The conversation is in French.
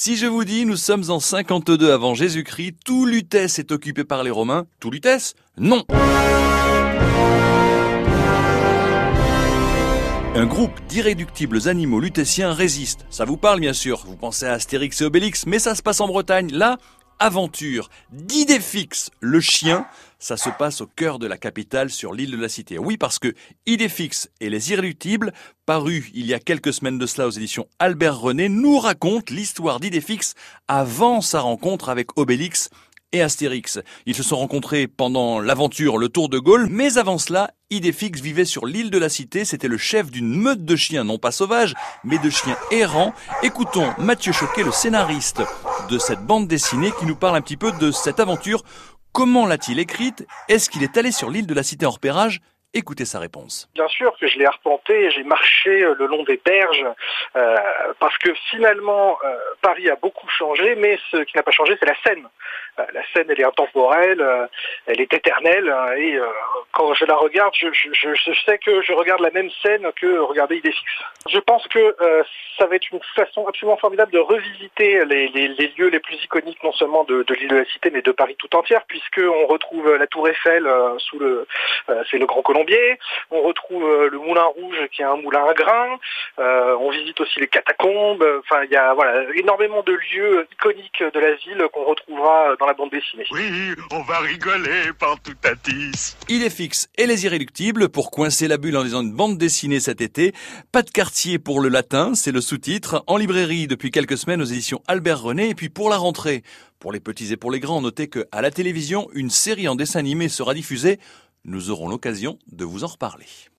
Si je vous dis nous sommes en 52 avant Jésus-Christ, tout Lutèce est occupé par les Romains, tout Lutèce Non Un groupe d'irréductibles animaux lutétiens résiste. Ça vous parle bien sûr, vous pensez à Astérix et Obélix, mais ça se passe en Bretagne. Là, aventure d'idée fixe, le chien, ça se passe au cœur de la capitale sur l'île de la Cité. Oui, parce que Idée fixe et les irréductibles, paru il y a quelques semaines de cela aux éditions Albert René, nous racontent l'histoire d'Idée fixe avant sa rencontre avec Obélix et Astérix. Ils se sont rencontrés pendant l'aventure Le Tour de Gaulle, mais avant cela, Idéfix vivait sur l'île de la Cité, c'était le chef d'une meute de chiens, non pas sauvages, mais de chiens errants. Écoutons Mathieu Choquet, le scénariste de cette bande dessinée, qui nous parle un petit peu de cette aventure. Comment l'a-t-il écrite? Est-ce qu'il est allé sur l'île de la Cité en repérage? Écoutez sa réponse. Bien sûr que je l'ai arpenté, j'ai marché euh, le long des berges, euh, parce que finalement, euh, Paris a beaucoup changé, mais ce qui n'a pas changé, c'est la Seine. Euh, la Seine, elle est intemporelle, euh, elle est éternelle, hein, et euh, quand je la regarde, je, je, je, sais que je regarde la même scène que regarder Idéfix. Je pense que ça va être une façon absolument formidable de revisiter les, les, les lieux les plus iconiques, non seulement de, de l'île de la Cité, mais de Paris tout entière, puisqu'on retrouve la Tour Eiffel sous le, c'est le Grand Colombier, on retrouve le Moulin Rouge qui est un moulin à grains, on visite aussi les catacombes, enfin il y a voilà énormément de lieux iconiques de la ville qu'on retrouvera dans la bande dessinée. Oui, on va rigoler partout à 10. Il est fixe et les irréductibles pour coincer la bulle en lisant une bande dessinée cet été. Pas de quartier pour le latin, c'est le sous-titre. En librairie depuis quelques semaines aux éditions Albert René. Et puis pour la rentrée, pour les petits et pour les grands, notez que à la télévision, une série en dessin animé sera diffusée. Nous aurons l'occasion de vous en reparler.